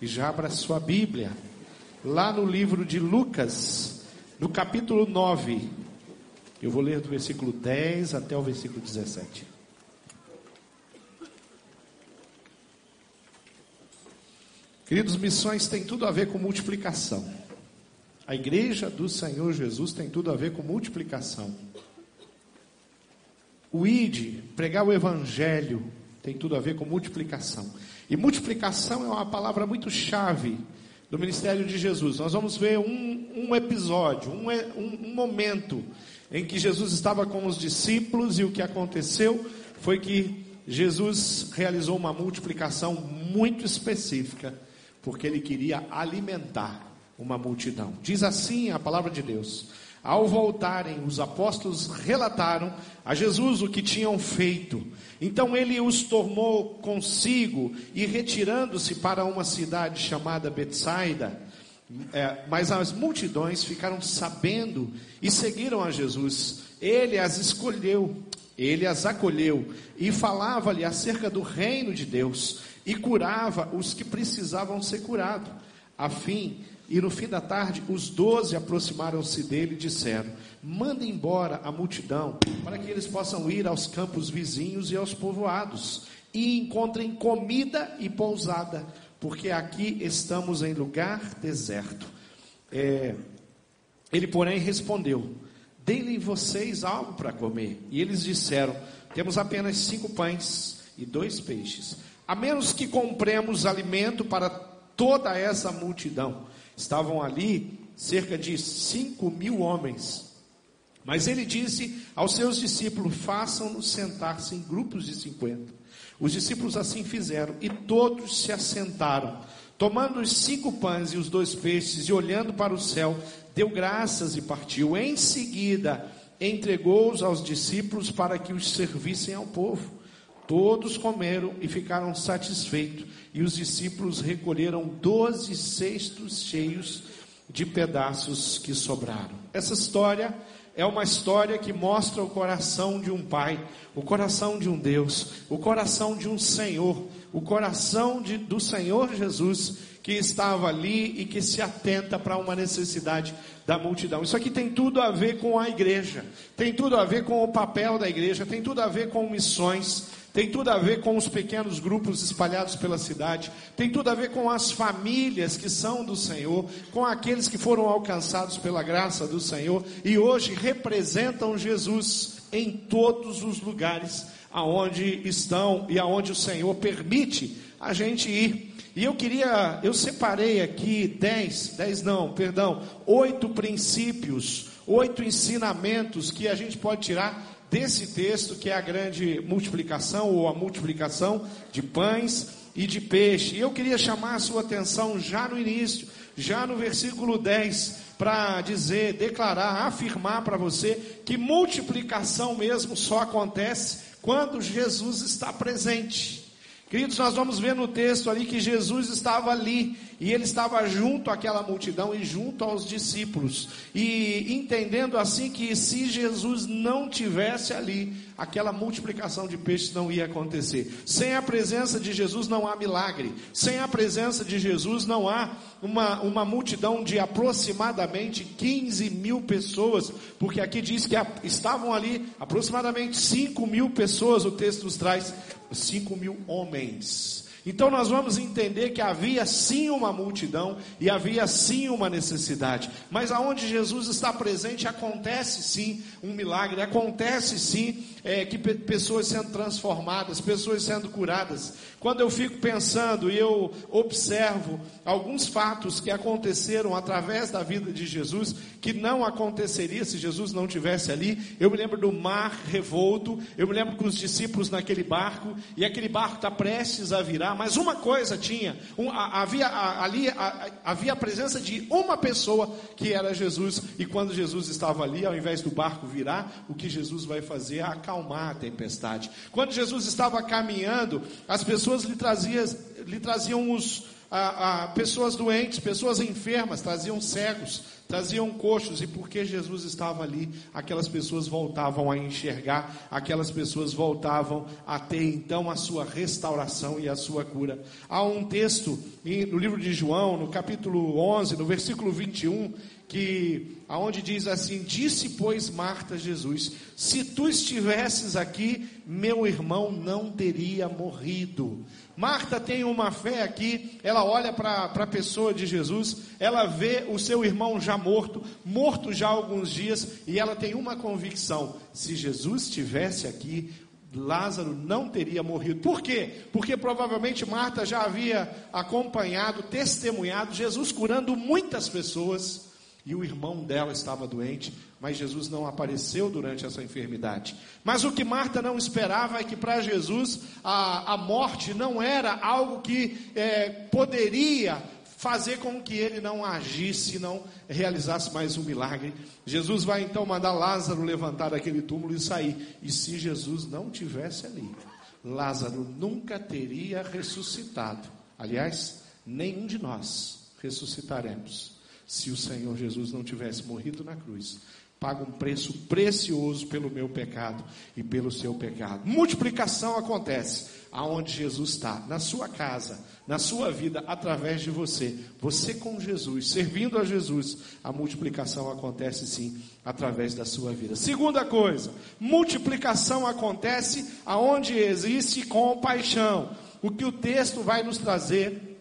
e já abra sua Bíblia, lá no livro de Lucas, no capítulo 9. Eu vou ler do versículo 10 até o versículo 17. Queridos, missões tem tudo a ver com multiplicação. A igreja do Senhor Jesus tem tudo a ver com multiplicação. O ID, pregar o evangelho, tem tudo a ver com multiplicação. E multiplicação é uma palavra muito chave do ministério de Jesus. Nós vamos ver um, um episódio, um, um, um momento em que Jesus estava com os discípulos e o que aconteceu foi que Jesus realizou uma multiplicação muito específica, porque ele queria alimentar uma multidão. Diz assim a palavra de Deus: ao voltarem, os apóstolos relataram a Jesus o que tinham feito. Então ele os tomou consigo e, retirando-se para uma cidade chamada Betsaida, é, mas as multidões ficaram sabendo e seguiram a Jesus. Ele as escolheu, ele as acolheu e falava-lhe acerca do reino de Deus e curava os que precisavam ser curados, a fim e no fim da tarde, os doze aproximaram-se dele e disseram: Manda embora a multidão, para que eles possam ir aos campos vizinhos e aos povoados, e encontrem comida e pousada, porque aqui estamos em lugar deserto. É, ele, porém, respondeu: Deem-lhe vocês algo para comer. E eles disseram: Temos apenas cinco pães e dois peixes, a menos que compremos alimento para toda essa multidão. Estavam ali cerca de cinco mil homens. Mas ele disse aos seus discípulos: façam-nos sentar-se em grupos de cinquenta. Os discípulos assim fizeram e todos se assentaram. Tomando os cinco pães e os dois peixes e olhando para o céu, deu graças e partiu. Em seguida, entregou-os aos discípulos para que os servissem ao povo. Todos comeram e ficaram satisfeitos, e os discípulos recolheram doze cestos cheios de pedaços que sobraram. Essa história é uma história que mostra o coração de um pai, o coração de um Deus, o coração de um Senhor, o coração de, do Senhor Jesus que estava ali e que se atenta para uma necessidade da multidão. Isso aqui tem tudo a ver com a igreja, tem tudo a ver com o papel da igreja, tem tudo a ver com missões, tem tudo a ver com os pequenos grupos espalhados pela cidade, tem tudo a ver com as famílias que são do Senhor, com aqueles que foram alcançados pela graça do Senhor e hoje representam Jesus em todos os lugares aonde estão e aonde o Senhor permite a gente ir. E eu queria, eu separei aqui dez, dez não, perdão, oito princípios, oito ensinamentos que a gente pode tirar desse texto, que é a grande multiplicação ou a multiplicação de pães e de peixe. E eu queria chamar a sua atenção já no início, já no versículo 10, para dizer, declarar, afirmar para você que multiplicação mesmo só acontece quando Jesus está presente. Queridos, nós vamos ver no texto ali que Jesus estava ali e ele estava junto àquela multidão e junto aos discípulos. E entendendo assim que se Jesus não tivesse ali, aquela multiplicação de peixes não ia acontecer. Sem a presença de Jesus não há milagre. Sem a presença de Jesus não há uma, uma multidão de aproximadamente 15 mil pessoas, porque aqui diz que estavam ali aproximadamente 5 mil pessoas, o texto nos traz 5 mil homens. Então nós vamos entender que havia sim uma multidão e havia sim uma necessidade, mas aonde Jesus está presente acontece sim um milagre, acontece sim é, que pessoas sendo transformadas, pessoas sendo curadas. Quando eu fico pensando e eu observo alguns fatos que aconteceram através da vida de Jesus, que não aconteceria se Jesus não tivesse ali, eu me lembro do mar revolto, eu me lembro com os discípulos naquele barco, e aquele barco está prestes a virar, mas uma coisa tinha, um, havia ali havia a presença de uma pessoa que era Jesus, e quando Jesus estava ali, ao invés do barco virar, o que Jesus vai fazer é acalmar a tempestade. Quando Jesus estava caminhando, as pessoas lhe traziam, lhe traziam os, a, a, pessoas doentes, pessoas enfermas, traziam cegos, traziam coxos, e porque Jesus estava ali, aquelas pessoas voltavam a enxergar, aquelas pessoas voltavam a ter então a sua restauração e a sua cura. Há um texto no livro de João, no capítulo 11, no versículo 21, que aonde diz assim: Disse, pois, Marta Jesus: Se tu estivesses aqui, meu irmão não teria morrido. Marta tem uma fé aqui, ela olha para a pessoa de Jesus, ela vê o seu irmão já morto, morto já há alguns dias, e ela tem uma convicção: se Jesus estivesse aqui, Lázaro não teria morrido. Por quê? Porque provavelmente Marta já havia acompanhado, testemunhado Jesus curando muitas pessoas e o irmão dela estava doente, mas Jesus não apareceu durante essa enfermidade. Mas o que Marta não esperava é que para Jesus a, a morte não era algo que é, poderia fazer com que ele não agisse, não realizasse mais um milagre. Jesus vai então mandar Lázaro levantar aquele túmulo e sair. E se Jesus não tivesse ali, Lázaro nunca teria ressuscitado. Aliás, nenhum de nós ressuscitaremos se o Senhor Jesus não tivesse morrido na cruz, paga um preço precioso pelo meu pecado e pelo seu pecado. Multiplicação acontece aonde Jesus está, na sua casa, na sua vida, através de você. Você com Jesus, servindo a Jesus, a multiplicação acontece sim através da sua vida. Segunda coisa, multiplicação acontece aonde existe compaixão. O que o texto vai nos trazer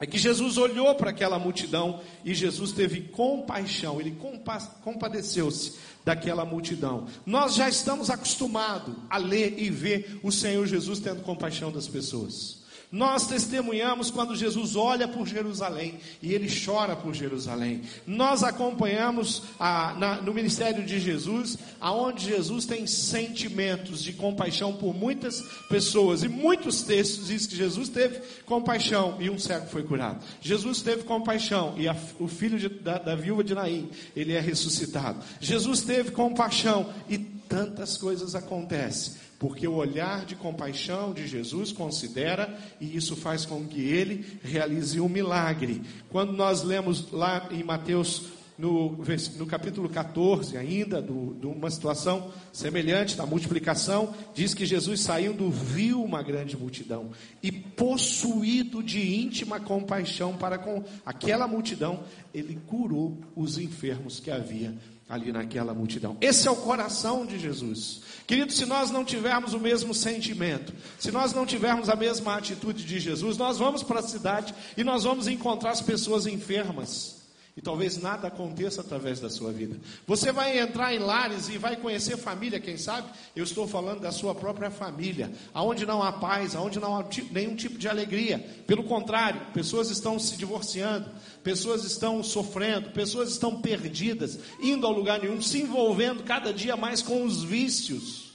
é que Jesus olhou para aquela multidão e Jesus teve compaixão, ele compa compadeceu-se daquela multidão. Nós já estamos acostumados a ler e ver o Senhor Jesus tendo compaixão das pessoas. Nós testemunhamos quando Jesus olha por Jerusalém e ele chora por Jerusalém. Nós acompanhamos a, na, no ministério de Jesus, aonde Jesus tem sentimentos de compaixão por muitas pessoas. E muitos textos dizem que Jesus teve compaixão e um cego foi curado. Jesus teve compaixão e a, o filho de, da, da viúva de Naim, ele é ressuscitado. Jesus teve compaixão e tantas coisas acontecem porque o olhar de compaixão de Jesus considera e isso faz com que ele realize um milagre. Quando nós lemos lá em Mateus, no, no capítulo 14, ainda, de uma situação semelhante da multiplicação, diz que Jesus saindo viu uma grande multidão e, possuído de íntima compaixão para com aquela multidão, ele curou os enfermos que havia ali naquela multidão. Esse é o coração de Jesus. Querido, se nós não tivermos o mesmo sentimento, se nós não tivermos a mesma atitude de Jesus, nós vamos para a cidade e nós vamos encontrar as pessoas enfermas. E talvez nada aconteça através da sua vida. Você vai entrar em lares e vai conhecer família, quem sabe? Eu estou falando da sua própria família, aonde não há paz, aonde não há nenhum tipo de alegria. Pelo contrário, pessoas estão se divorciando, pessoas estão sofrendo, pessoas estão perdidas, indo ao lugar nenhum, se envolvendo cada dia mais com os vícios.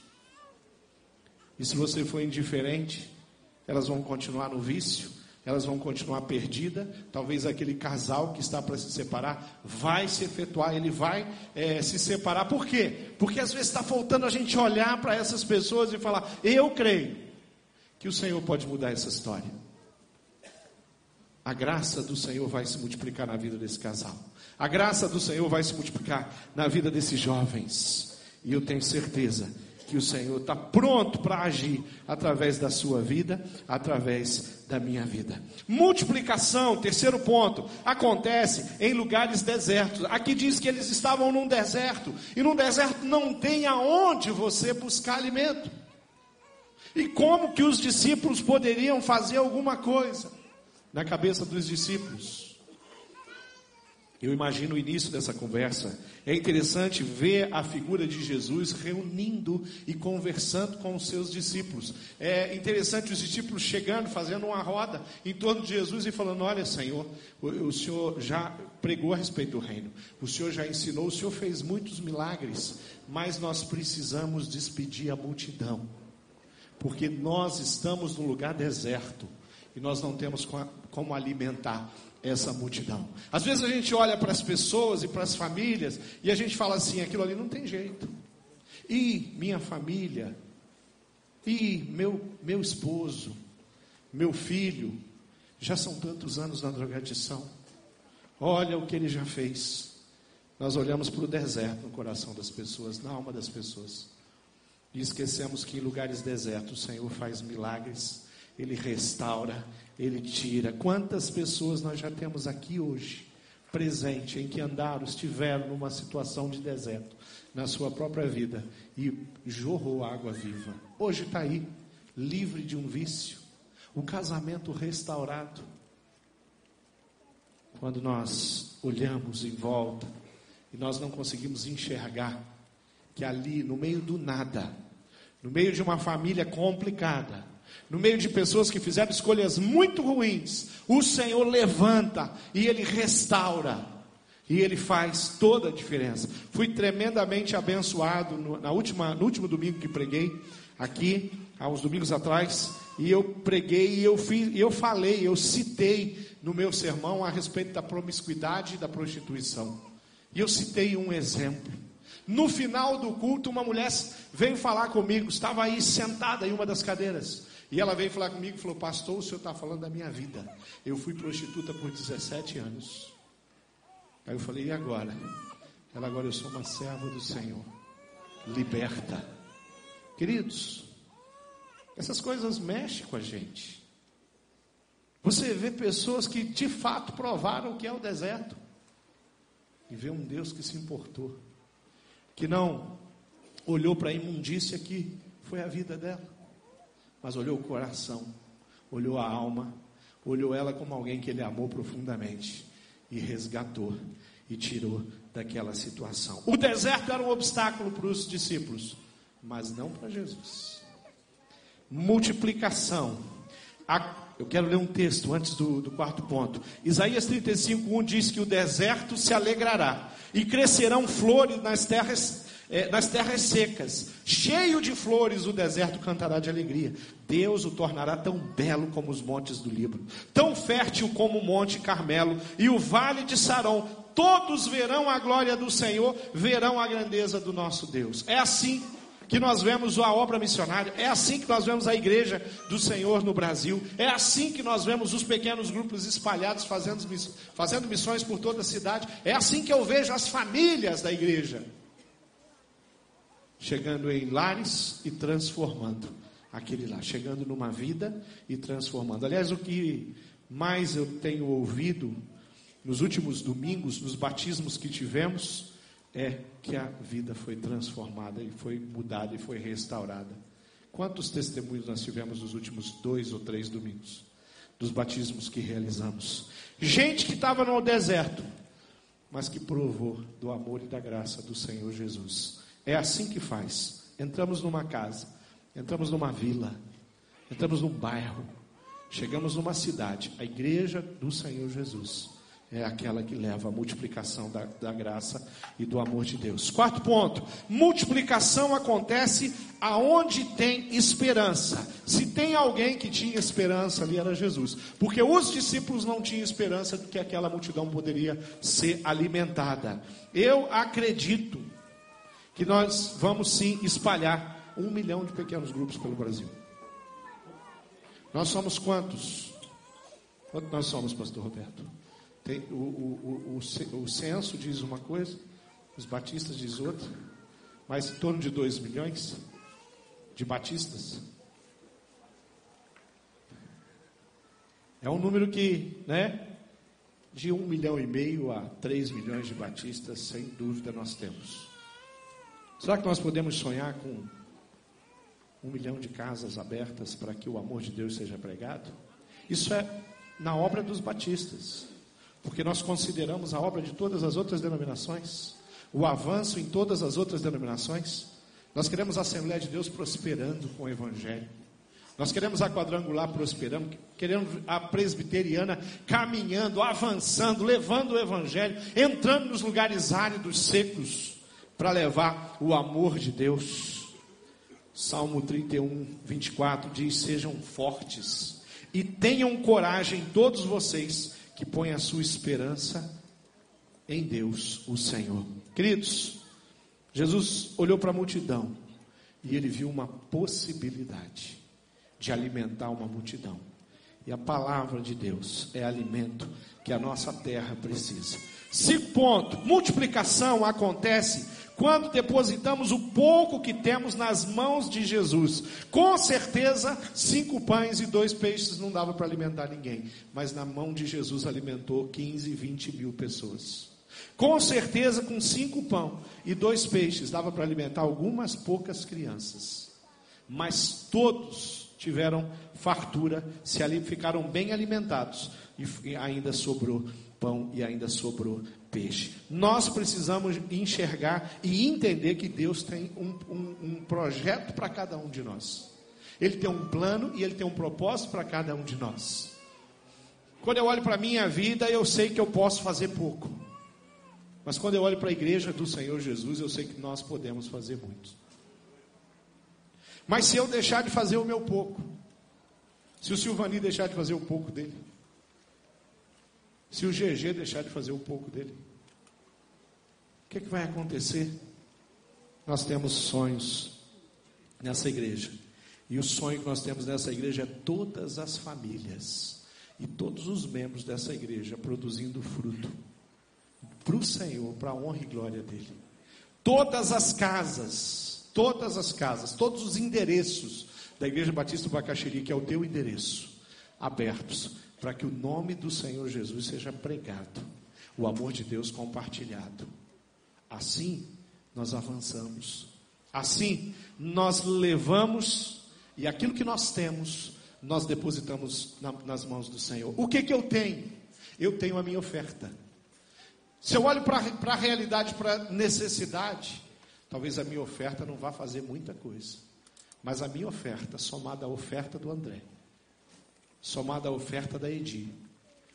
E se você for indiferente, elas vão continuar no vício elas vão continuar perdidas. Talvez aquele casal que está para se separar vai se efetuar, ele vai é, se separar. Por quê? Porque às vezes está faltando a gente olhar para essas pessoas e falar: Eu creio que o Senhor pode mudar essa história. A graça do Senhor vai se multiplicar na vida desse casal. A graça do Senhor vai se multiplicar na vida desses jovens. E eu tenho certeza que o Senhor está pronto para agir através da sua vida, através da minha vida. Multiplicação, terceiro ponto, acontece em lugares desertos. Aqui diz que eles estavam num deserto, e num deserto não tem aonde você buscar alimento. E como que os discípulos poderiam fazer alguma coisa? Na cabeça dos discípulos, eu imagino o início dessa conversa. É interessante ver a figura de Jesus reunindo e conversando com os seus discípulos. É interessante os discípulos chegando, fazendo uma roda em torno de Jesus e falando: Olha, Senhor, o, Senhor já pregou a respeito do reino, o Senhor já ensinou, o Senhor fez muitos milagres, mas nós precisamos despedir a multidão, porque nós estamos num lugar deserto e nós não temos como alimentar essa multidão. Às vezes a gente olha para as pessoas e para as famílias e a gente fala assim: aquilo ali não tem jeito. E minha família, e meu, meu esposo, meu filho, já são tantos anos na drogadição. Olha o que ele já fez. nós olhamos para o deserto no coração das pessoas, na alma das pessoas. E esquecemos que em lugares desertos o Senhor faz milagres, Ele restaura, Ele tira. Quantas pessoas nós já temos aqui hoje, presente, em que andaram, estiveram numa situação de deserto, na sua própria vida, e jorrou água viva. Hoje está aí, livre de um vício, o casamento restaurado. Quando nós olhamos em volta e nós não conseguimos enxergar que ali, no meio do nada, no meio de uma família complicada, no meio de pessoas que fizeram escolhas muito ruins, o Senhor levanta e Ele restaura. E Ele faz toda a diferença. Fui tremendamente abençoado no, na última, no último domingo que preguei aqui, há uns domingos atrás, e eu preguei e eu, fiz, eu falei, eu citei no meu sermão a respeito da promiscuidade e da prostituição. E eu citei um exemplo. No final do culto, uma mulher veio falar comigo, estava aí sentada em uma das cadeiras. E ela veio falar comigo e falou: Pastor, o senhor está falando da minha vida. Eu fui prostituta por 17 anos. Aí eu falei: E agora? Ela, agora eu sou uma serva do Senhor. Liberta. Queridos, essas coisas mexem com a gente. Você vê pessoas que de fato provaram o que é o deserto. E vê um Deus que se importou que não olhou para a imundícia que foi a vida dela, mas olhou o coração, olhou a alma, olhou ela como alguém que ele amou profundamente e resgatou e tirou daquela situação. O deserto era um obstáculo para os discípulos, mas não para Jesus. Multiplicação. Eu quero ler um texto antes do, do quarto ponto. Isaías 35, 1 diz que o deserto se alegrará e crescerão flores nas terras, é, nas terras secas. Cheio de flores o deserto cantará de alegria. Deus o tornará tão belo como os montes do Líbano, tão fértil como o monte Carmelo e o vale de Saron. Todos verão a glória do Senhor, verão a grandeza do nosso Deus. É assim que nós vemos a obra missionária, é assim que nós vemos a igreja do Senhor no Brasil, é assim que nós vemos os pequenos grupos espalhados fazendo, fazendo missões por toda a cidade, é assim que eu vejo as famílias da igreja chegando em lares e transformando aquele lá, chegando numa vida e transformando. Aliás, o que mais eu tenho ouvido nos últimos domingos, nos batismos que tivemos, é que a vida foi transformada e foi mudada e foi restaurada. Quantos testemunhos nós tivemos nos últimos dois ou três domingos? Dos batismos que realizamos. Gente que estava no deserto, mas que provou do amor e da graça do Senhor Jesus. É assim que faz. Entramos numa casa, entramos numa vila, entramos num bairro, chegamos numa cidade, a igreja do Senhor Jesus é aquela que leva à multiplicação da, da, graça e do amor de Deus. Quarto ponto: multiplicação acontece aonde tem esperança. Se tem alguém que tinha esperança, ali era Jesus, porque os discípulos não tinham esperança de que aquela multidão poderia ser alimentada. Eu acredito que nós vamos sim espalhar um milhão de pequenos grupos pelo Brasil. Nós somos quantos? Quantos nós somos, Pastor Roberto? Tem, o, o, o, o, censo diz uma coisa, os batistas diz outra, mas em torno de 2 milhões de batistas. É um número que, né, de um milhão e meio a 3 milhões de batistas, sem dúvida nós temos. Será que nós podemos sonhar com um milhão de casas abertas para que o amor de Deus seja pregado? Isso é na obra dos batistas porque nós consideramos a obra de todas as outras denominações, o avanço em todas as outras denominações. Nós queremos a Assembleia de Deus prosperando com o Evangelho. Nós queremos a quadrangular prosperando, queremos a presbiteriana caminhando, avançando, levando o Evangelho, entrando nos lugares áridos, secos, para levar o amor de Deus. Salmo 31, 24 diz: Sejam fortes e tenham coragem, todos vocês, que põe a sua esperança em Deus, o Senhor. Queridos, Jesus olhou para a multidão e ele viu uma possibilidade de alimentar uma multidão. E a palavra de Deus é alimento que a nossa terra precisa. Cinco ponto: multiplicação acontece quando depositamos o pouco que temos nas mãos de Jesus. Com certeza, cinco pães e dois peixes não dava para alimentar ninguém, mas na mão de Jesus alimentou 15, 20 mil pessoas. Com certeza, com cinco pão e dois peixes, dava para alimentar algumas poucas crianças. Mas todos tiveram fartura, se ali ficaram bem alimentados e ainda sobrou pão e ainda sobrou peixe. Nós precisamos enxergar e entender que Deus tem um, um, um projeto para cada um de nós. Ele tem um plano e ele tem um propósito para cada um de nós. Quando eu olho para a minha vida, eu sei que eu posso fazer pouco. Mas quando eu olho para a igreja do Senhor Jesus, eu sei que nós podemos fazer muito. Mas se eu deixar de fazer o meu pouco, se o Silvani deixar de fazer o pouco dele, se o GG deixar de fazer o pouco dele, o que, é que vai acontecer? Nós temos sonhos nessa igreja. E o sonho que nós temos nessa igreja é todas as famílias e todos os membros dessa igreja produzindo fruto para o Senhor, para a honra e glória dele. Todas as casas, todas as casas, todos os endereços da Igreja Batista do Bacaxiri, que é o teu endereço, abertos, para que o nome do Senhor Jesus seja pregado, o amor de Deus compartilhado. Assim, nós avançamos. Assim, nós levamos e aquilo que nós temos, nós depositamos na, nas mãos do Senhor. O que que eu tenho? Eu tenho a minha oferta. Se eu olho para a realidade, para a necessidade, talvez a minha oferta não vá fazer muita coisa. Mas a minha oferta, somada à oferta do André, somada à oferta da Edi,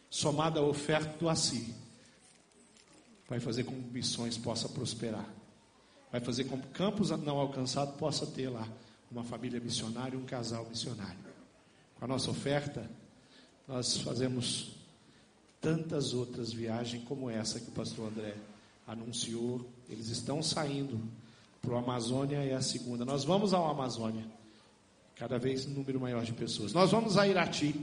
somada à oferta do Assi, vai fazer com que missões possa prosperar. Vai fazer com que campos não alcançados possa ter lá uma família missionária, um casal missionário. Com a nossa oferta, nós fazemos tantas outras viagens como essa que o pastor André anunciou. Eles estão saindo para o Amazônia, é a segunda. Nós vamos ao Amazônia, cada vez um número maior de pessoas. Nós vamos a Irati,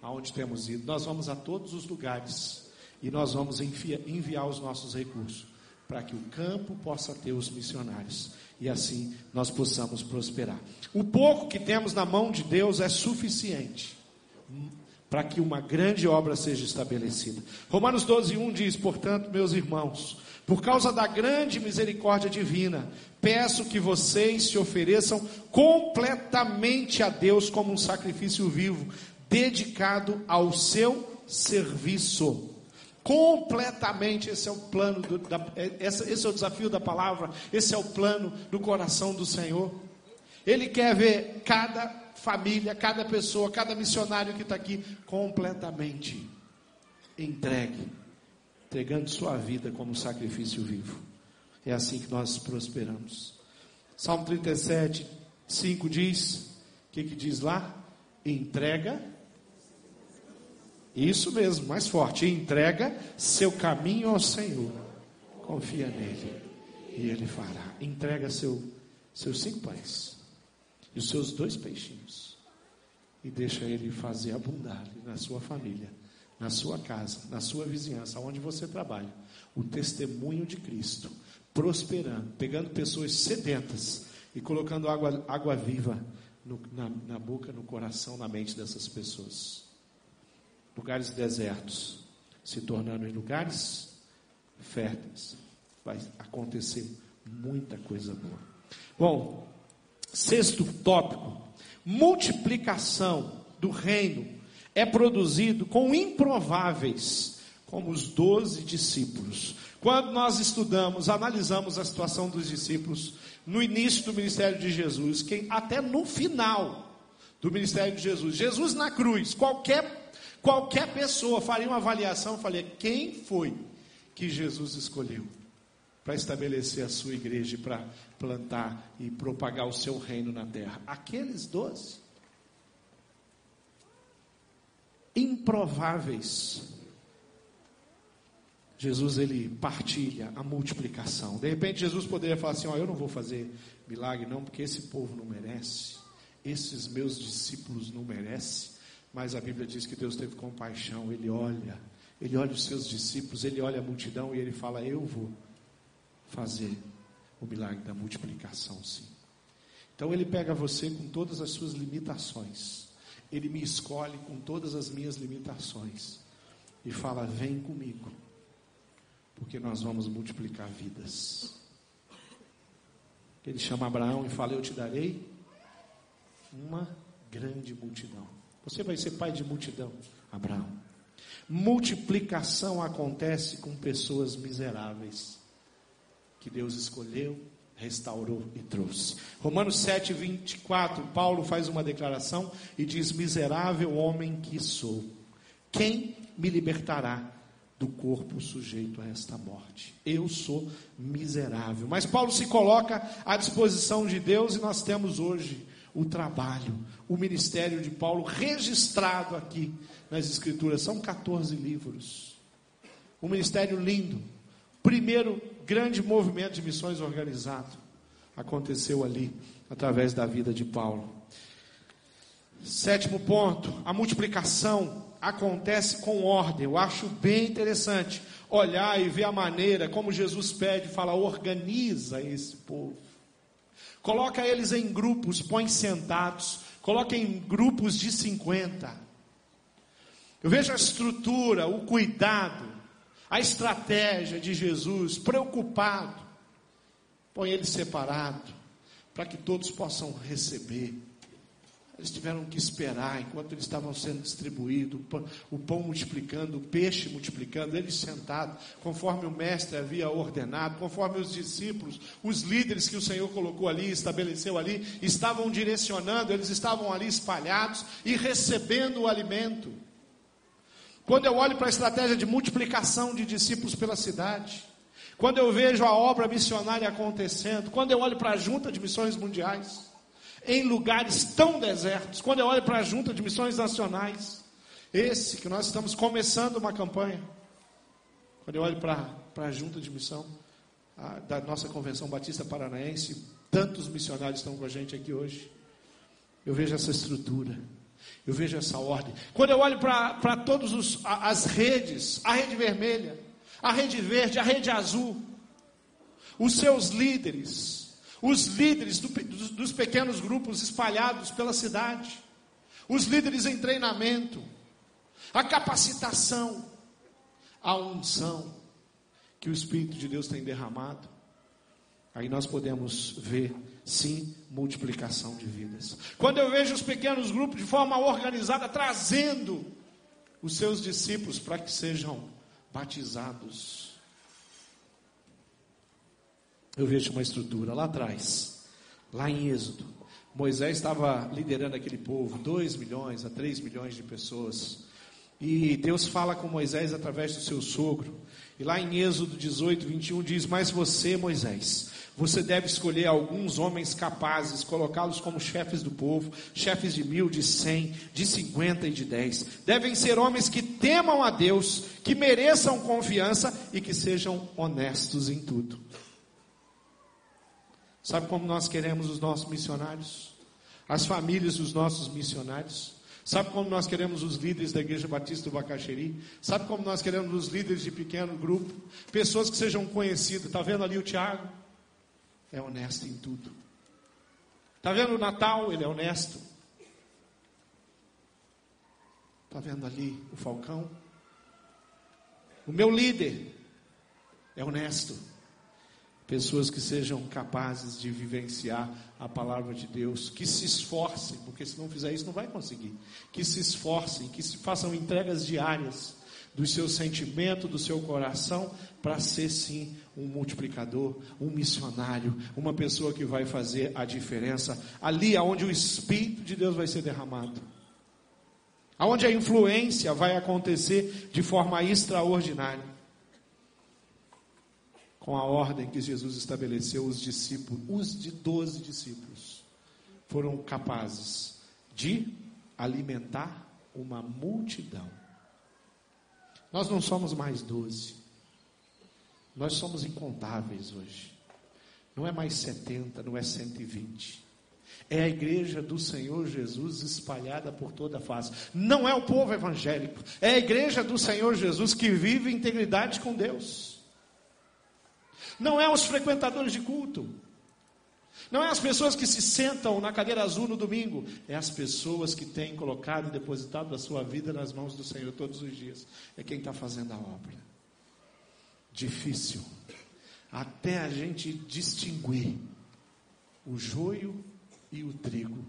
aonde temos ido. Nós vamos a todos os lugares e nós vamos enviar os nossos recursos para que o campo possa ter os missionários e assim nós possamos prosperar. O pouco que temos na mão de Deus é suficiente para que uma grande obra seja estabelecida. Romanos 12, 1 diz: Portanto, meus irmãos, por causa da grande misericórdia divina, peço que vocês se ofereçam completamente a Deus como um sacrifício vivo, dedicado ao seu serviço. Completamente, esse é o plano, do, da, esse, esse é o desafio da palavra, esse é o plano do coração do Senhor. Ele quer ver cada família, cada pessoa, cada missionário que está aqui completamente entregue, entregando sua vida como sacrifício vivo. É assim que nós prosperamos. Salmo 37, 5 diz: o que, que diz lá? Entrega. Isso mesmo, mais forte. Entrega seu caminho ao Senhor. Confia nele. E ele fará. Entrega seu, seus cinco pães e os seus dois peixinhos. E deixa ele fazer abundar na sua família, na sua casa, na sua vizinhança, onde você trabalha, o testemunho de Cristo, prosperando, pegando pessoas sedentas e colocando água, água viva no, na, na boca, no coração, na mente dessas pessoas. Lugares desertos se tornando em lugares férteis. Vai acontecer muita coisa boa. Bom, Sexto tópico: multiplicação do reino é produzido com improváveis, como os doze discípulos. Quando nós estudamos, analisamos a situação dos discípulos no início do ministério de Jesus, quem até no final do ministério de Jesus, Jesus na cruz, qualquer qualquer pessoa faria uma avaliação, faria quem foi que Jesus escolheu para estabelecer a sua igreja, para plantar e propagar o seu reino na terra. Aqueles doze, improváveis. Jesus ele partilha a multiplicação. De repente Jesus poderia falar assim: ó, eu não vou fazer milagre não, porque esse povo não merece, esses meus discípulos não merecem. Mas a Bíblia diz que Deus teve compaixão, ele olha, ele olha os seus discípulos, ele olha a multidão e ele fala: Eu vou fazer o milagre da multiplicação, sim. Então ele pega você com todas as suas limitações, ele me escolhe com todas as minhas limitações e fala: Vem comigo, porque nós vamos multiplicar vidas. Ele chama Abraão e fala: Eu te darei uma grande multidão. Você vai ser pai de multidão, Abraão. Multiplicação acontece com pessoas miseráveis que Deus escolheu, restaurou e trouxe. Romanos 7, 24, Paulo faz uma declaração e diz: Miserável homem que sou, quem me libertará do corpo sujeito a esta morte? Eu sou miserável. Mas Paulo se coloca à disposição de Deus e nós temos hoje o trabalho, o ministério de Paulo registrado aqui nas Escrituras. São 14 livros. Um ministério lindo. Primeiro grande movimento de missões organizado aconteceu ali, através da vida de Paulo. Sétimo ponto, a multiplicação acontece com ordem. Eu acho bem interessante olhar e ver a maneira como Jesus pede, fala, organiza esse povo. Coloca eles em grupos, põe sentados, coloca em grupos de 50. Eu vejo a estrutura, o cuidado, a estratégia de Jesus, preocupado, põe eles separados, para que todos possam receber. Eles tiveram que esperar enquanto eles estavam sendo distribuídos, o pão multiplicando, o peixe multiplicando, eles sentados, conforme o mestre havia ordenado, conforme os discípulos, os líderes que o Senhor colocou ali, estabeleceu ali, estavam direcionando, eles estavam ali espalhados e recebendo o alimento. Quando eu olho para a estratégia de multiplicação de discípulos pela cidade, quando eu vejo a obra missionária acontecendo, quando eu olho para a junta de missões mundiais, em lugares tão desertos. Quando eu olho para a junta de missões nacionais, esse que nós estamos começando uma campanha. Quando eu olho para, a junta de missão a, da nossa Convenção Batista Paranaense, tantos missionários estão com a gente aqui hoje. Eu vejo essa estrutura, eu vejo essa ordem. Quando eu olho para todas as redes, a rede vermelha, a rede verde, a rede azul, os seus líderes, os líderes do, dos pequenos grupos espalhados pela cidade, os líderes em treinamento, a capacitação, a unção que o Espírito de Deus tem derramado. Aí nós podemos ver, sim, multiplicação de vidas. Quando eu vejo os pequenos grupos de forma organizada trazendo os seus discípulos para que sejam batizados eu vejo uma estrutura lá atrás, lá em Êxodo. Moisés estava liderando aquele povo, 2 milhões a 3 milhões de pessoas. E Deus fala com Moisés através do seu sogro. E lá em Êxodo 18, 21 diz: Mas você, Moisés, você deve escolher alguns homens capazes, colocá-los como chefes do povo, chefes de mil, de cem, de cinquenta e de dez. Devem ser homens que temam a Deus, que mereçam confiança e que sejam honestos em tudo. Sabe como nós queremos os nossos missionários? As famílias dos nossos missionários? Sabe como nós queremos os líderes da Igreja Batista do Bacaxeri? Sabe como nós queremos os líderes de pequeno grupo? Pessoas que sejam conhecidas. Está vendo ali o Tiago? É honesto em tudo. Está vendo o Natal? Ele é honesto. Está vendo ali o Falcão? O meu líder é honesto. Pessoas que sejam capazes de vivenciar a palavra de Deus, que se esforcem, porque se não fizer isso não vai conseguir. Que se esforcem, que se façam entregas diárias do seu sentimento, do seu coração, para ser sim um multiplicador, um missionário, uma pessoa que vai fazer a diferença ali aonde o Espírito de Deus vai ser derramado. Aonde a influência vai acontecer de forma extraordinária com a ordem que Jesus estabeleceu, os discípulos, os de doze discípulos, foram capazes de alimentar uma multidão. Nós não somos mais doze, nós somos incontáveis hoje. Não é mais 70, não é 120. É a igreja do Senhor Jesus espalhada por toda a face. Não é o povo evangélico, é a igreja do Senhor Jesus que vive em integridade com Deus. Não é os frequentadores de culto. Não é as pessoas que se sentam na cadeira azul no domingo, é as pessoas que têm colocado e depositado a sua vida nas mãos do Senhor todos os dias. É quem está fazendo a obra. Difícil. Até a gente distinguir o joio e o trigo.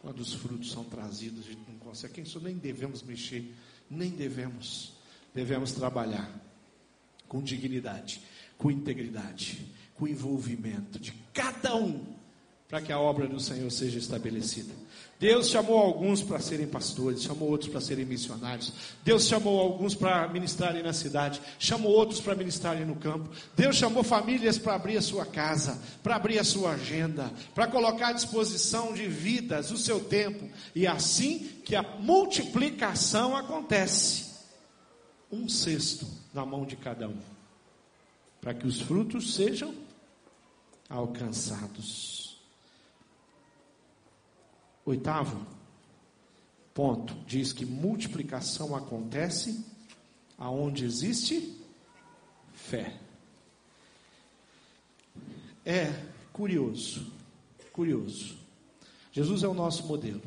Quando os frutos são trazidos, a gente não consegue. Nem devemos mexer, nem devemos. Devemos trabalhar com dignidade, com integridade com o envolvimento de cada um para que a obra do Senhor seja estabelecida. Deus chamou alguns para serem pastores, chamou outros para serem missionários. Deus chamou alguns para ministrarem na cidade, chamou outros para ministrarem no campo. Deus chamou famílias para abrir a sua casa, para abrir a sua agenda, para colocar à disposição de vidas o seu tempo. E assim que a multiplicação acontece. Um sexto na mão de cada um, para que os frutos sejam alcançados. Oitavo ponto diz que multiplicação acontece aonde existe fé. É curioso, curioso. Jesus é o nosso modelo,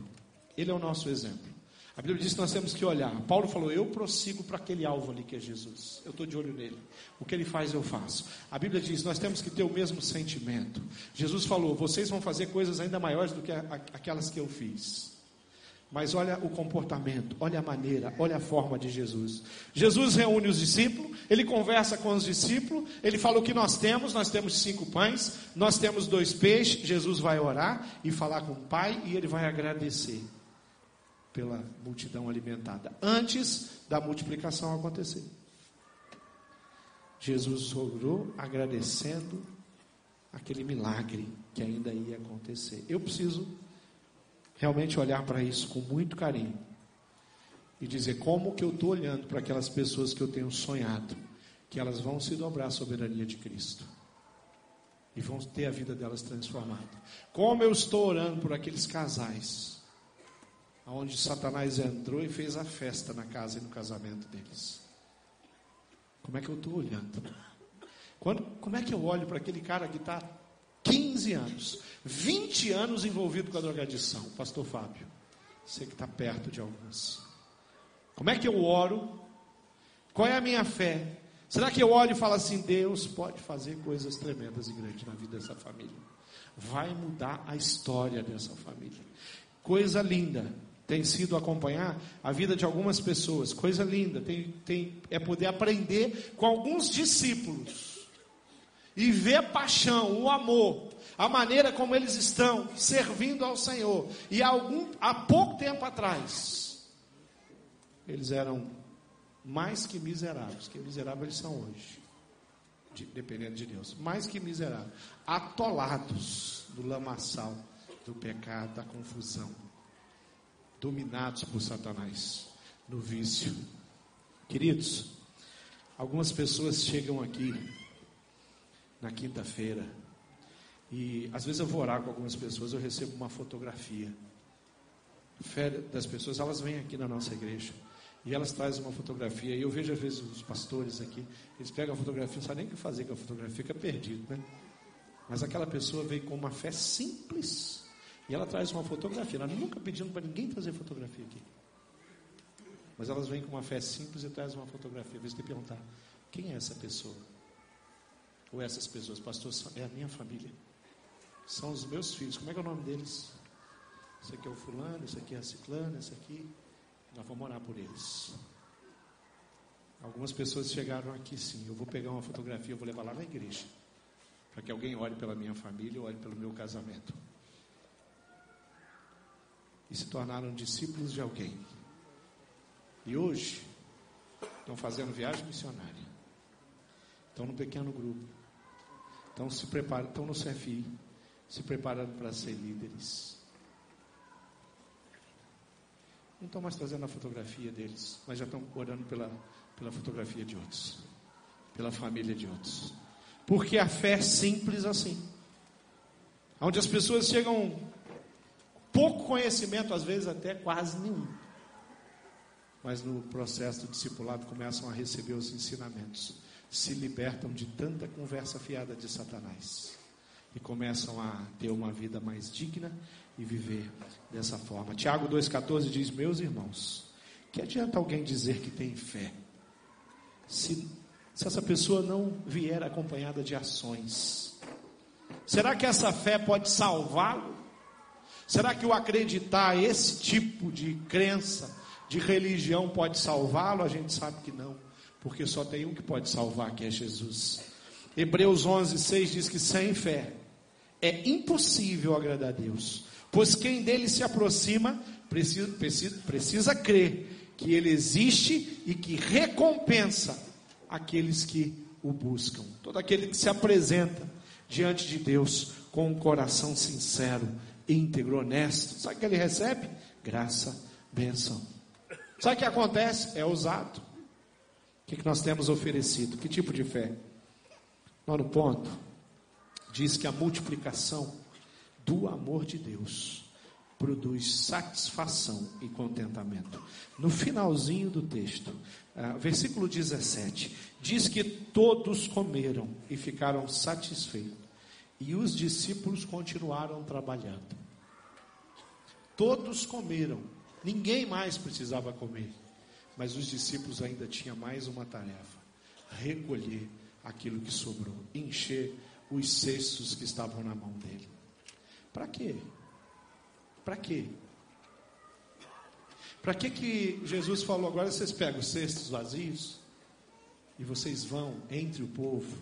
ele é o nosso exemplo. A Bíblia diz que nós temos que olhar. Paulo falou: Eu prossigo para aquele alvo ali que é Jesus. Eu estou de olho nele. O que ele faz, eu faço. A Bíblia diz: Nós temos que ter o mesmo sentimento. Jesus falou: Vocês vão fazer coisas ainda maiores do que aquelas que eu fiz. Mas olha o comportamento, olha a maneira, olha a forma de Jesus. Jesus reúne os discípulos, ele conversa com os discípulos, ele fala o que nós temos: nós temos cinco pães, nós temos dois peixes. Jesus vai orar e falar com o Pai e ele vai agradecer pela multidão alimentada, antes da multiplicação acontecer. Jesus orou agradecendo aquele milagre que ainda ia acontecer. Eu preciso realmente olhar para isso com muito carinho e dizer como que eu estou olhando para aquelas pessoas que eu tenho sonhado, que elas vão se dobrar à soberania de Cristo e vão ter a vida delas transformada. Como eu estou orando por aqueles casais onde Satanás entrou e fez a festa na casa e no casamento deles. Como é que eu estou olhando? Quando, como é que eu olho para aquele cara que está 15 anos, 20 anos envolvido com a drogadição, pastor Fábio? Você que está perto de alguns. Como é que eu oro? Qual é a minha fé? Será que eu olho e falo assim: Deus pode fazer coisas tremendas e grandes na vida dessa família? Vai mudar a história dessa família. Coisa linda tem sido acompanhar a vida de algumas pessoas. Coisa linda, tem, tem, é poder aprender com alguns discípulos e ver a paixão, o amor, a maneira como eles estão servindo ao Senhor. E há, algum, há pouco tempo atrás, eles eram mais que miseráveis, que miseráveis eles são hoje, de, dependendo de Deus, mais que miseráveis, atolados do lamaçal do pecado, da confusão dominados por Satanás no vício. Queridos, algumas pessoas chegam aqui na quinta-feira e às vezes eu vou orar com algumas pessoas, eu recebo uma fotografia. Fé das pessoas, elas vêm aqui na nossa igreja e elas trazem uma fotografia. E eu vejo às vezes os pastores aqui, eles pegam a fotografia, não sabem nem o que fazer com a fotografia, fica perdido, né? Mas aquela pessoa veio com uma fé simples e ela traz uma fotografia. Nós nunca pedimos para ninguém trazer fotografia aqui. Mas elas vêm com uma fé simples e trazem uma fotografia. Vezes tem que perguntar: quem é essa pessoa? Ou essas pessoas? Pastor, é a minha família. São os meus filhos. Como é que é o nome deles? Esse aqui é o fulano, esse aqui é a ciclana, esse aqui. Nós vamos orar por eles. Algumas pessoas chegaram aqui sim. Eu vou pegar uma fotografia, eu vou levar lá na igreja. Para que alguém olhe pela minha família, olhe pelo meu casamento e se tornaram discípulos de alguém. E hoje estão fazendo viagem missionária. Estão no pequeno grupo. Estão se preparando, estão no CFI, se preparando para ser líderes. Não estão mais trazendo a fotografia deles, mas já estão orando pela, pela fotografia de outros, pela família de outros. Porque a fé é simples assim. onde as pessoas chegam pouco conhecimento, às vezes até quase nenhum. Mas no processo do discipulado começam a receber os ensinamentos, se libertam de tanta conversa fiada de Satanás e começam a ter uma vida mais digna e viver dessa forma. Tiago 2,14 diz: Meus irmãos, que adianta alguém dizer que tem fé, se, se essa pessoa não vier acompanhada de ações? Será que essa fé pode salvá-lo? Será que o acreditar esse tipo de crença, de religião, pode salvá-lo? A gente sabe que não, porque só tem um que pode salvar, que é Jesus. Hebreus 11, 6 diz que sem fé é impossível agradar a Deus, pois quem dele se aproxima precisa, precisa, precisa crer que ele existe e que recompensa aqueles que o buscam. Todo aquele que se apresenta diante de Deus com um coração sincero, íntegro, honesto. Sabe o que ele recebe? Graça, bênção. Sabe o que acontece? É usado. O que, que nós temos oferecido? Que tipo de fé? Nono ponto. Diz que a multiplicação do amor de Deus produz satisfação e contentamento. No finalzinho do texto, uh, versículo 17, diz que todos comeram e ficaram satisfeitos, e os discípulos continuaram trabalhando. Todos comeram, ninguém mais precisava comer, mas os discípulos ainda tinham mais uma tarefa: recolher aquilo que sobrou, encher os cestos que estavam na mão dele. Para quê? Para quê? Para que que Jesus falou agora vocês pegam os cestos vazios e vocês vão entre o povo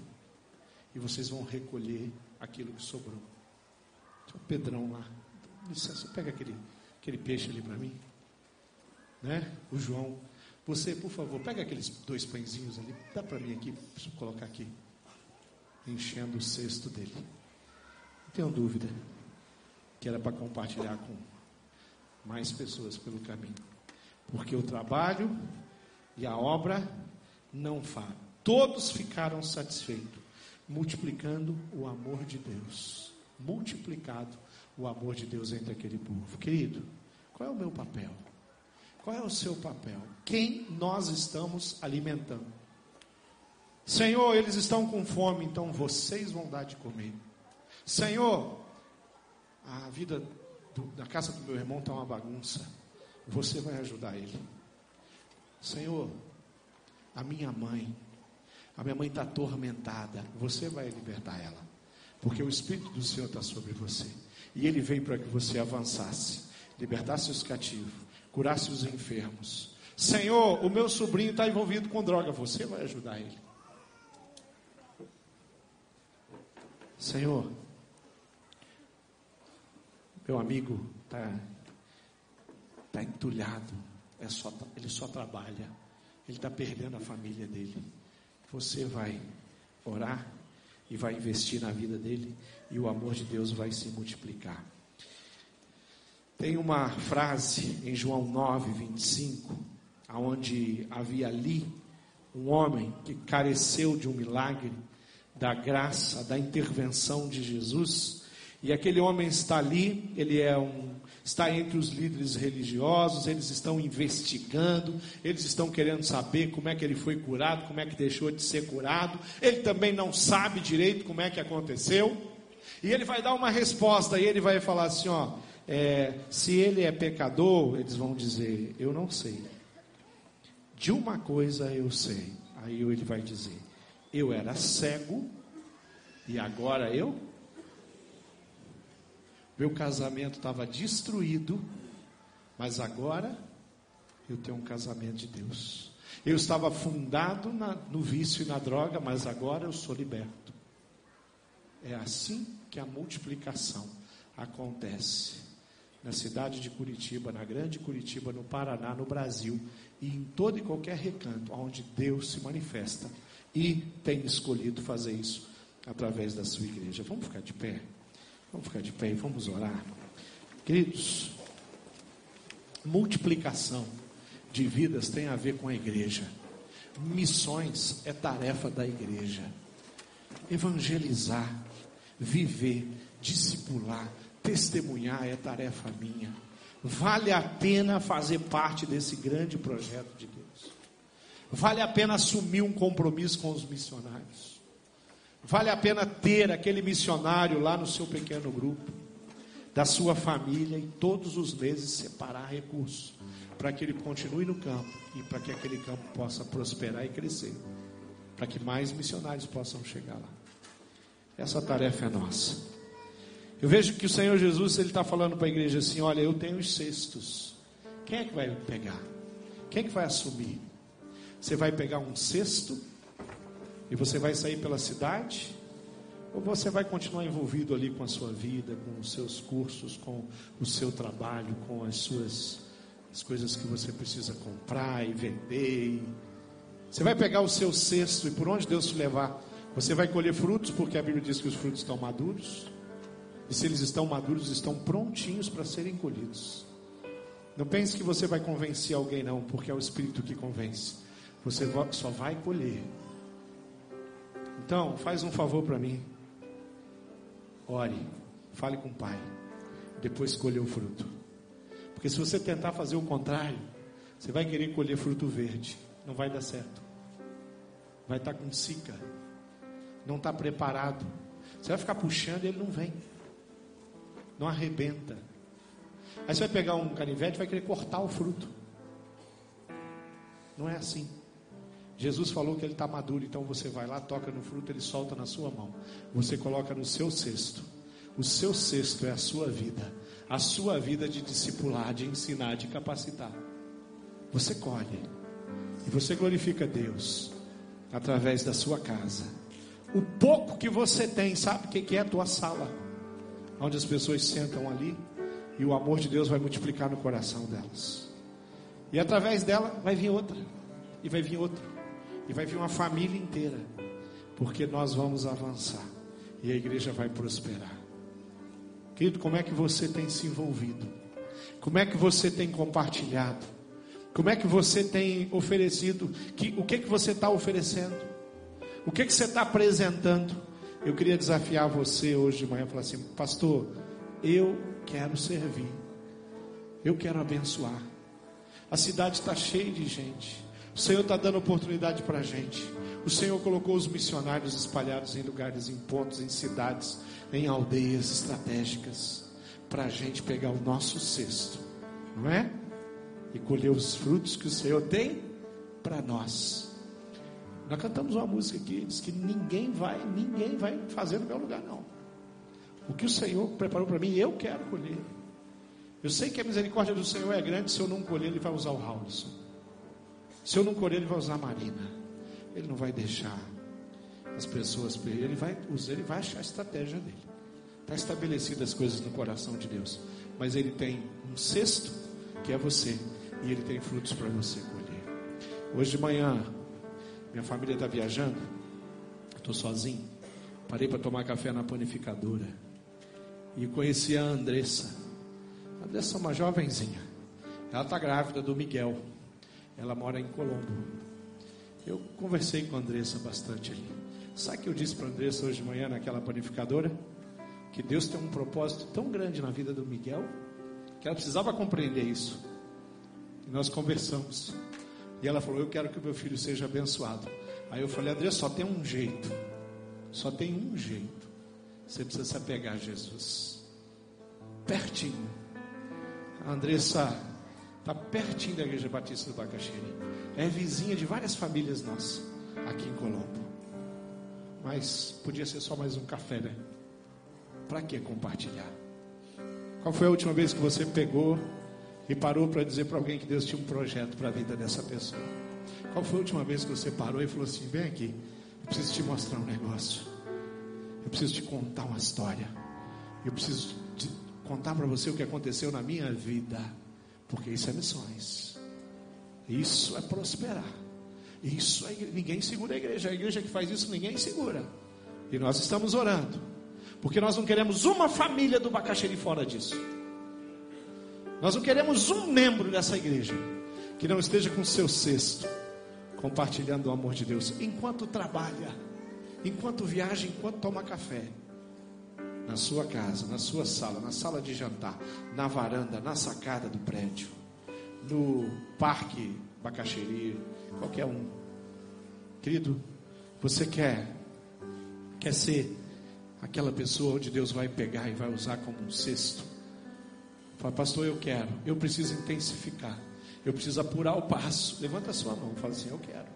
e vocês vão recolher aquilo que sobrou. Tinha o Pedrão lá. Licença, pega aquele, aquele peixe ali para mim. Né? O João. Você, por favor, pega aqueles dois pãezinhos ali. Dá para mim aqui, eu colocar aqui. Enchendo o cesto dele. Não tenho dúvida que era para compartilhar com mais pessoas pelo caminho. Porque o trabalho e a obra não falham. Todos ficaram satisfeitos, multiplicando o amor de Deus. Multiplicado o amor de Deus entre aquele povo. Querido, qual é o meu papel? Qual é o seu papel? Quem nós estamos alimentando? Senhor, eles estão com fome, então vocês vão dar de comer. Senhor, a vida do, da casa do meu irmão está uma bagunça. Você vai ajudar ele. Senhor, a minha mãe, a minha mãe está atormentada. Você vai libertar ela. Porque o Espírito do Senhor está sobre você. E ele veio para que você avançasse, libertasse os cativos, curasse os enfermos. Senhor, o meu sobrinho está envolvido com droga. Você vai ajudar ele. Senhor, meu amigo está tá entulhado, é só, ele só trabalha, ele está perdendo a família dele. Você vai orar e vai investir na vida dele e o amor de Deus vai se multiplicar. Tem uma frase em João 9, 25, onde havia ali um homem que careceu de um milagre, da graça, da intervenção de Jesus, e aquele homem está ali, ele é um, está entre os líderes religiosos, eles estão investigando, eles estão querendo saber como é que ele foi curado, como é que deixou de ser curado. Ele também não sabe direito como é que aconteceu. E ele vai dar uma resposta, e ele vai falar assim: ó, é, se ele é pecador, eles vão dizer, eu não sei. De uma coisa eu sei. Aí ele vai dizer, eu era cego e agora eu meu casamento estava destruído, mas agora eu tenho um casamento de Deus. Eu estava fundado na, no vício e na droga, mas agora eu sou liberto. É assim que a multiplicação acontece na cidade de Curitiba, na grande Curitiba, no Paraná, no Brasil e em todo e qualquer recanto onde Deus se manifesta e tem escolhido fazer isso através da sua igreja. Vamos ficar de pé? Vamos ficar de pé e vamos orar. Queridos, multiplicação de vidas tem a ver com a igreja. Missões é tarefa da igreja. Evangelizar, viver discipular, testemunhar é tarefa minha. Vale a pena fazer parte desse grande projeto de Deus. Vale a pena assumir um compromisso com os missionários. Vale a pena ter aquele missionário lá no seu pequeno grupo, da sua família, e todos os meses separar recursos para que ele continue no campo e para que aquele campo possa prosperar e crescer, para que mais missionários possam chegar lá. Essa tarefa é nossa. Eu vejo que o Senhor Jesus ele está falando para a igreja assim: olha, eu tenho os cestos. Quem é que vai pegar? Quem é que vai assumir? Você vai pegar um cesto e você vai sair pela cidade? Ou você vai continuar envolvido ali com a sua vida, com os seus cursos, com o seu trabalho, com as suas as coisas que você precisa comprar e vender? Você vai pegar o seu cesto e por onde Deus te levar, você vai colher frutos, porque a Bíblia diz que os frutos estão maduros. E se eles estão maduros, estão prontinhos para serem colhidos. Não pense que você vai convencer alguém, não, porque é o Espírito que convence. Você só vai colher. Então, faz um favor para mim. Ore, fale com o Pai. Depois colhe o fruto. Porque se você tentar fazer o contrário, você vai querer colher fruto verde. Não vai dar certo. Vai estar com cica. Não está preparado. Você vai ficar puxando e ele não vem não arrebenta. Aí você vai pegar um canivete e vai querer cortar o fruto. Não é assim. Jesus falou que ele está maduro, então você vai lá, toca no fruto, ele solta na sua mão. Você coloca no seu cesto. O seu cesto é a sua vida. A sua vida de discipular, de ensinar, de capacitar. Você colhe. E você glorifica Deus através da sua casa. O pouco que você tem, sabe o que é a tua sala? onde as pessoas sentam ali e o amor de Deus vai multiplicar no coração delas. E através dela vai vir outra, e vai vir outra, e vai vir uma família inteira, porque nós vamos avançar e a igreja vai prosperar. Querido, como é que você tem se envolvido? Como é que você tem compartilhado? Como é que você tem oferecido? Que, o que, que você está oferecendo? O que, que você está apresentando? Eu queria desafiar você hoje de manhã, falar assim, pastor, eu quero servir, eu quero abençoar. A cidade está cheia de gente. O Senhor está dando oportunidade para a gente. O Senhor colocou os missionários espalhados em lugares, em pontos, em cidades, em aldeias estratégicas, para a gente pegar o nosso cesto, não é? E colher os frutos que o Senhor tem para nós. Nós cantamos uma música aqui, diz que ninguém vai, ninguém vai fazer no meu lugar, não. O que o Senhor preparou para mim, eu quero colher. Eu sei que a misericórdia do Senhor é grande, se eu não colher, Ele vai usar o Raulson. Se eu não colher, Ele vai usar a Marina. Ele não vai deixar as pessoas ele vai usar, ele vai achar a estratégia dele. Está estabelecidas as coisas no coração de Deus. Mas ele tem um cesto, que é você, e ele tem frutos para você colher. Hoje de manhã, minha família está viajando, estou sozinho. Parei para tomar café na panificadora e conheci a Andressa. A Andressa é uma jovenzinha. Ela está grávida do Miguel. Ela mora em Colombo. Eu conversei com a Andressa bastante ali. Sabe o que eu disse para a Andressa hoje de manhã naquela panificadora? Que Deus tem um propósito tão grande na vida do Miguel que ela precisava compreender isso. E nós conversamos. E ela falou: Eu quero que o meu filho seja abençoado. Aí eu falei: André, só tem um jeito. Só tem um jeito. Você precisa se apegar a Jesus. Pertinho. A Andressa está pertinho da Igreja Batista do Bacaxiri. É vizinha de várias famílias nossas aqui em Colombo. Mas podia ser só mais um café, né? Para que compartilhar? Qual foi a última vez que você pegou e parou para dizer para alguém que Deus tinha um projeto para a vida dessa pessoa. Qual foi a última vez que você parou e falou assim: vem aqui, eu preciso te mostrar um negócio, eu preciso te contar uma história, eu preciso te contar para você o que aconteceu na minha vida, porque isso é missões, isso é prosperar, isso é, ninguém segura a igreja, a igreja que faz isso ninguém segura, e nós estamos orando, porque nós não queremos uma família do Bacaxeri fora disso. Nós não queremos um membro dessa igreja que não esteja com seu cesto, compartilhando o amor de Deus, enquanto trabalha, enquanto viaja, enquanto toma café. Na sua casa, na sua sala, na sala de jantar, na varanda, na sacada do prédio, no parque Bacaxeri, qualquer um. Querido, você quer quer ser aquela pessoa onde Deus vai pegar e vai usar como um cesto? Fala, pastor, eu quero, eu preciso intensificar, eu preciso apurar o passo. Levanta a sua mão, fala assim: Eu quero,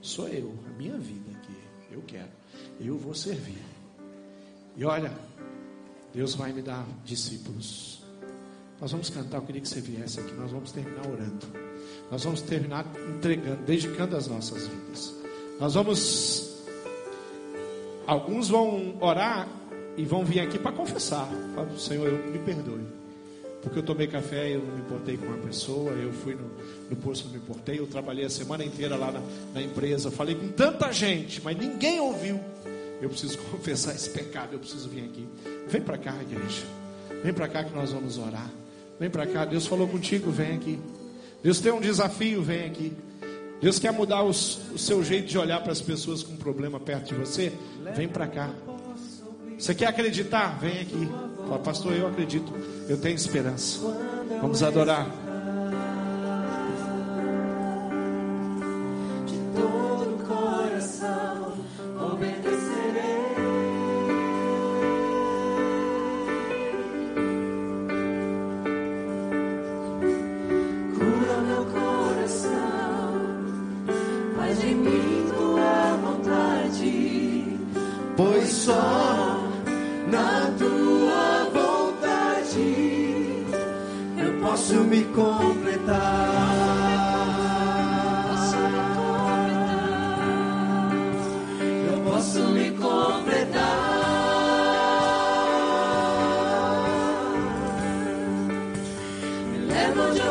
sou eu, a minha vida aqui, eu quero, eu vou servir. E olha, Deus vai me dar discípulos. Nós vamos cantar, eu queria que você viesse aqui, nós vamos terminar orando. Nós vamos terminar entregando, dedicando as nossas vidas. Nós vamos. Alguns vão orar e vão vir aqui para confessar. Fala, Senhor, eu me perdoe. Porque eu tomei café eu não me importei com uma pessoa, eu fui no, no posto, não me importei, eu trabalhei a semana inteira lá na, na empresa, falei com tanta gente, mas ninguém ouviu. Eu preciso confessar esse pecado, eu preciso vir aqui. Vem para cá, igreja. Vem para cá que nós vamos orar. Vem para cá, Deus falou contigo, vem aqui. Deus tem um desafio, vem aqui. Deus quer mudar os, o seu jeito de olhar para as pessoas com problema perto de você. Vem para cá. Você quer acreditar? Vem aqui. Pastor, eu acredito. Eu tenho esperança. Vamos adorar.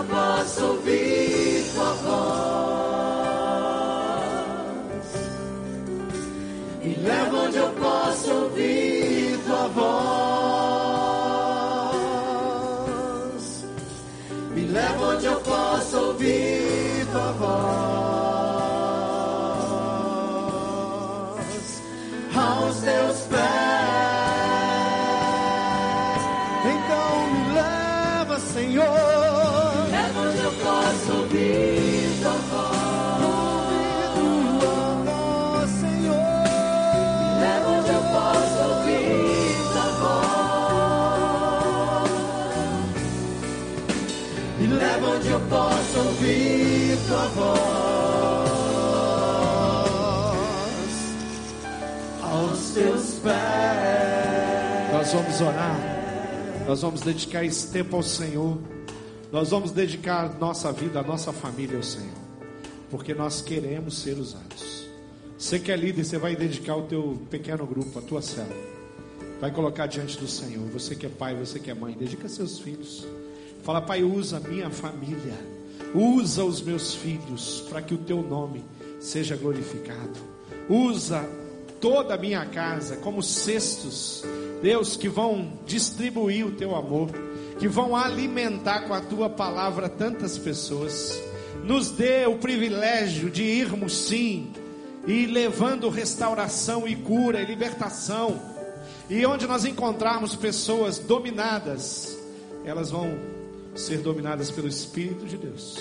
posso ouvir. Nós vamos dedicar esse tempo ao Senhor. Nós vamos dedicar nossa vida, a nossa família ao Senhor. Porque nós queremos ser usados. Você que é líder, você vai dedicar o teu pequeno grupo, a tua célula. Vai colocar diante do Senhor. Você que é pai, você que é mãe, dedica seus filhos. Fala, Pai, usa a minha família. Usa os meus filhos para que o teu nome seja glorificado. Usa toda a minha casa como cestos Deus, que vão distribuir o teu amor, que vão alimentar com a tua palavra tantas pessoas. Nos dê o privilégio de irmos sim e levando restauração e cura e libertação. E onde nós encontrarmos pessoas dominadas, elas vão ser dominadas pelo Espírito de Deus,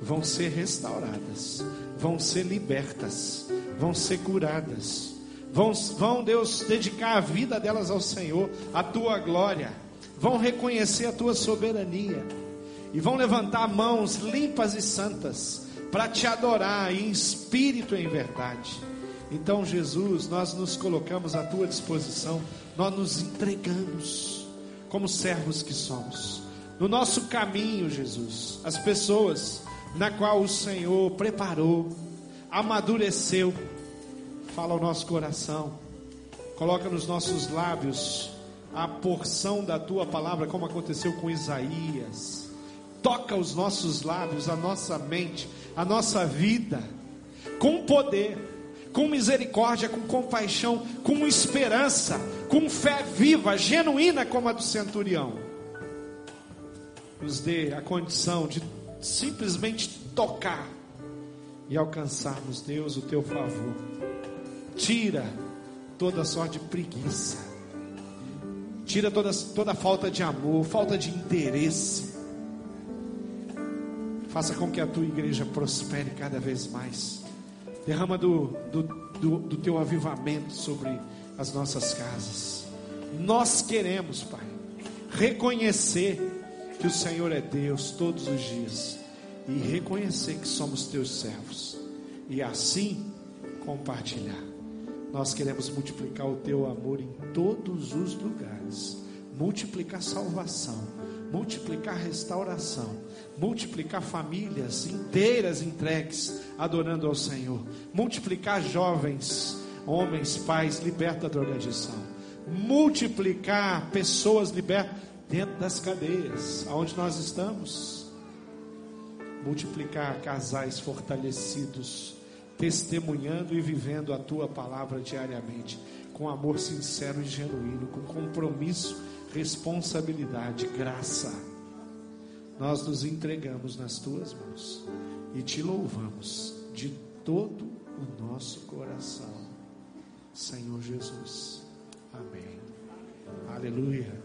vão ser restauradas, vão ser libertas, vão ser curadas Vão, vão, Deus, dedicar a vida delas ao Senhor, a tua glória. Vão reconhecer a tua soberania. E vão levantar mãos limpas e santas para te adorar em espírito e em verdade. Então, Jesus, nós nos colocamos à tua disposição, nós nos entregamos como servos que somos. No nosso caminho, Jesus, as pessoas na qual o Senhor preparou, amadureceu, fala ao nosso coração, coloca nos nossos lábios a porção da tua palavra, como aconteceu com Isaías. Toca os nossos lábios, a nossa mente, a nossa vida, com poder, com misericórdia, com compaixão, com esperança, com fé viva, genuína como a do centurião. Nos dê a condição de simplesmente tocar e alcançarmos, Deus, o teu favor tira toda sorte de preguiça, Tira toda, toda falta de amor, falta de interesse. Faça com que a tua igreja prospere cada vez mais. Derrama do, do, do, do teu avivamento sobre as nossas casas. Nós queremos, Pai, reconhecer que o Senhor é Deus todos os dias e reconhecer que somos teus servos e assim compartilhar. Nós queremos multiplicar o teu amor em todos os lugares, multiplicar salvação, multiplicar restauração, multiplicar famílias inteiras entregues adorando ao Senhor, multiplicar jovens, homens, pais libertos da drogadição, multiplicar pessoas libertas dentro das cadeias, aonde nós estamos, multiplicar casais fortalecidos testemunhando e vivendo a tua palavra diariamente, com amor sincero e genuíno, com compromisso, responsabilidade, graça. Nós nos entregamos nas tuas mãos e te louvamos de todo o nosso coração, Senhor Jesus. Amém. Aleluia.